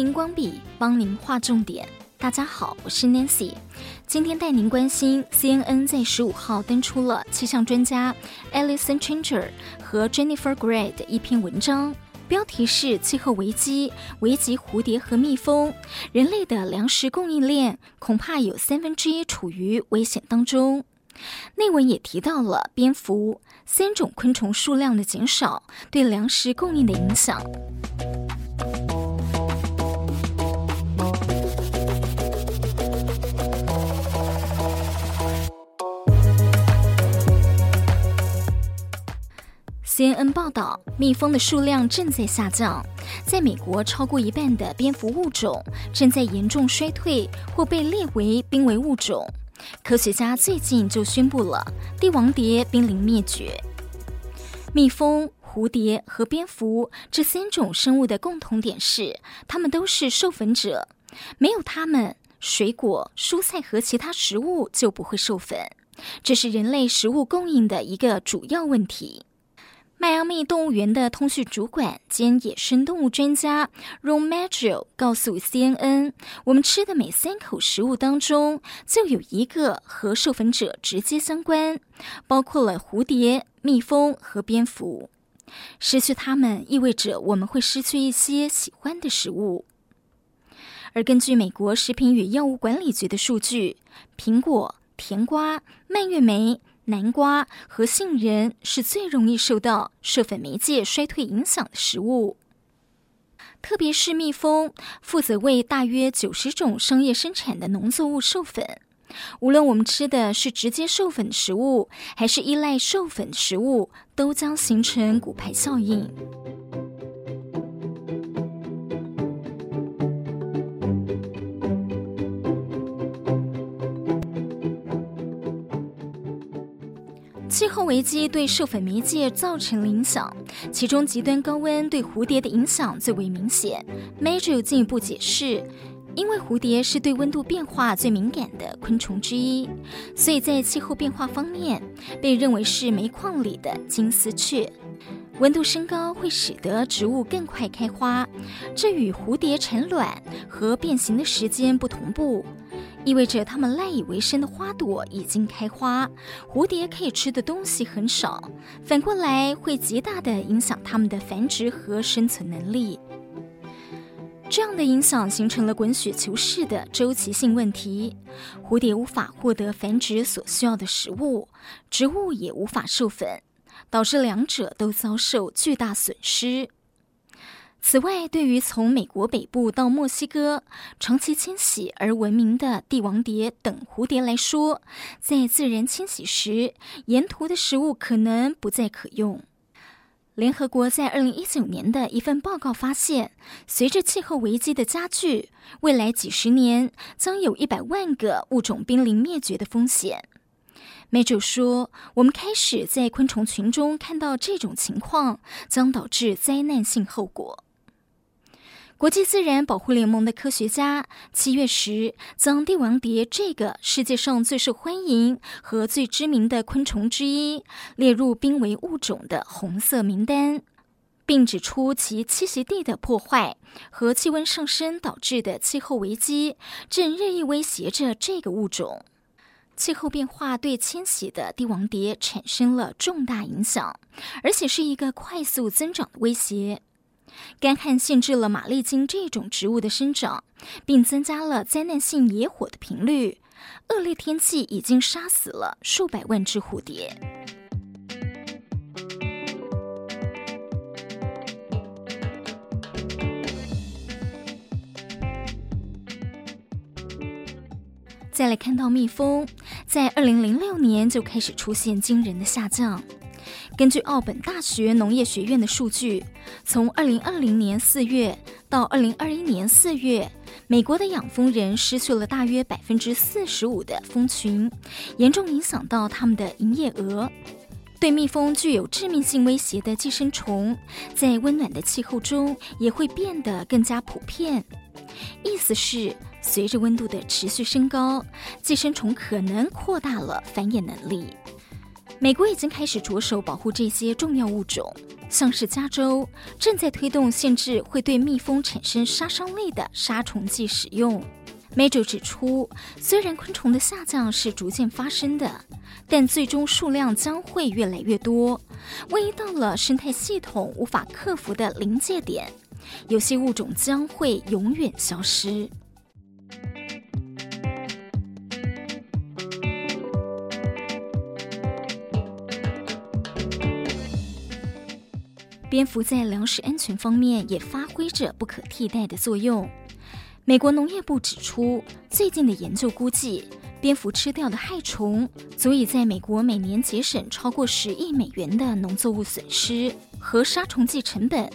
荧光笔帮您画重点。大家好，我是 Nancy，今天带您关心 CNN 在十五号登出了气象专家 Alison Changer 和 Jennifer Gray 的一篇文章，标题是“气候危机危及蝴蝶和蜜蜂，人类的粮食供应链恐怕有三分之一处于危险当中”。内文也提到了蝙蝠三种昆虫数量的减少对粮食供应的影响。CNN 报道，蜜蜂的数量正在下降，在美国，超过一半的蝙蝠物种正在严重衰退或被列为濒危物种。科学家最近就宣布了帝王蝶濒临灭绝。蜜蜂、蝴蝶和蝙蝠这三种生物的共同点是，它们都是授粉者，没有它们，水果、蔬菜和其他食物就不会授粉，这是人类食物供应的一个主要问题。迈阿密动物园的通讯主管兼野生动物专家 Ron Maggio 告诉 CNN：“ 我们吃的每三口食物当中，就有一个和授粉者直接相关，包括了蝴蝶、蜜蜂和蝙蝠。失去它们，意味着我们会失去一些喜欢的食物。而根据美国食品与药物管理局的数据，苹果、甜瓜、蔓越莓。”南瓜和杏仁是最容易受到授粉媒介衰退影响的食物，特别是蜜蜂，负责为大约九十种商业生产的农作物授粉。无论我们吃的是直接授粉食物，还是依赖授粉食物，都将形成骨牌效应。气候危机对授粉媒介造成了影响，其中极端高温对蝴蝶的影响最为明显。Major 进一步解释，因为蝴蝶是对温度变化最敏感的昆虫之一，所以在气候变化方面被认为是煤矿里的金丝雀。温度升高会使得植物更快开花，这与蝴蝶产卵和变形的时间不同步。意味着它们赖以为生的花朵已经开花，蝴蝶可以吃的东西很少，反过来会极大地影响它们的繁殖和生存能力。这样的影响形成了滚雪球式的周期性问题：蝴蝶无法获得繁殖所需要的食物，植物也无法授粉，导致两者都遭受巨大损失。此外，对于从美国北部到墨西哥长期迁徙而闻名的帝王蝶等蝴蝶来说，在自然迁徙时，沿途的食物可能不再可用。联合国在二零一九年的一份报告发现，随着气候危机的加剧，未来几十年将有一百万个物种濒临灭绝的风险。Maggio 说：“我们开始在昆虫群中看到这种情况，将导致灾难性后果。”国际自然保护联盟的科学家七月时将帝王蝶这个世界上最受欢迎和最知名的昆虫之一列入濒危物种的红色名单，并指出其栖息地的破坏和气温上升导致的气候危机正日益威胁着这个物种。气候变化对迁徙的帝王蝶产生了重大影响，而且是一个快速增长的威胁。干旱限制了马利金这种植物的生长，并增加了灾难性野火的频率。恶劣天气已经杀死了数百万只蝴蝶。再来看到蜜蜂，在二零零六年就开始出现惊人的下降。根据奥本大学农业学院的数据，从二零二零年四月到二零二一年四月，美国的养蜂人失去了大约百分之四十五的蜂群，严重影响到他们的营业额。对蜜蜂具有致命性威胁的寄生虫，在温暖的气候中也会变得更加普遍。意思是，随着温度的持续升高，寄生虫可能扩大了繁衍能力。美国已经开始着手保护这些重要物种，像是加州正在推动限制会对蜜蜂产生杀伤力的杀虫剂使用。Major 指出，虽然昆虫的下降是逐渐发生的，但最终数量将会越来越多。万一到了生态系统无法克服的临界点，有些物种将会永远消失。蝙蝠在粮食安全方面也发挥着不可替代的作用。美国农业部指出，最近的研究估计，蝙蝠吃掉的害虫足以在美国每年节省超过十亿美元的农作物损失和杀虫剂成本，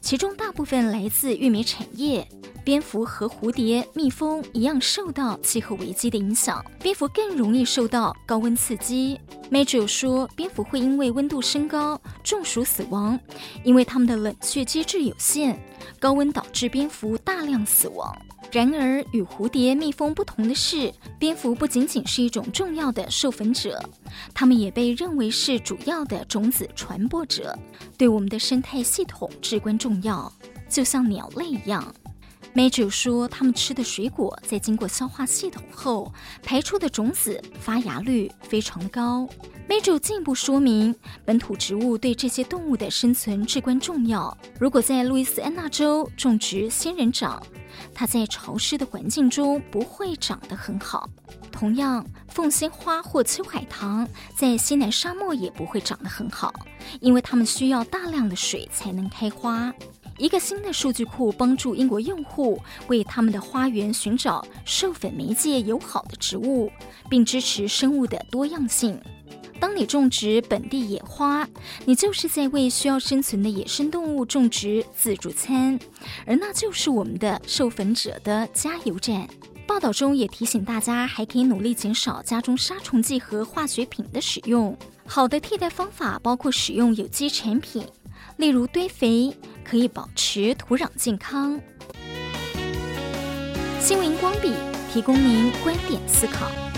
其中大部分来自玉米产业。蝙蝠和蝴蝶、蜜蜂一样受到气候危机的影响，蝙蝠更容易受到高温刺激。Major 说，蝙蝠会因为温度升高中暑死亡，因为它们的冷却机制有限，高温导致蝙蝠大量死亡。然而，与蝴蝶、蜜蜂不同的是，蝙蝠不仅仅是一种重要的授粉者，它们也被认为是主要的种子传播者，对我们的生态系统至关重要，就像鸟类一样。Major 说，他们吃的水果在经过消化系统后排出的种子发芽率非常高。Major 进一步说明，本土植物对这些动物的生存至关重要。如果在路易斯安那州种植仙人掌，它在潮湿的环境中不会长得很好。同样，凤仙花或秋海棠在西南沙漠也不会长得很好，因为它们需要大量的水才能开花。一个新的数据库帮助英国用户为他们的花园寻找授粉媒介友好的植物，并支持生物的多样性。当你种植本地野花，你就是在为需要生存的野生动物种植自助餐，而那就是我们的授粉者的加油站。报道中也提醒大家，还可以努力减少家中杀虫剂和化学品的使用。好的替代方法包括使用有机产品。例如堆肥可以保持土壤健康。心灵光笔提供您观点思考。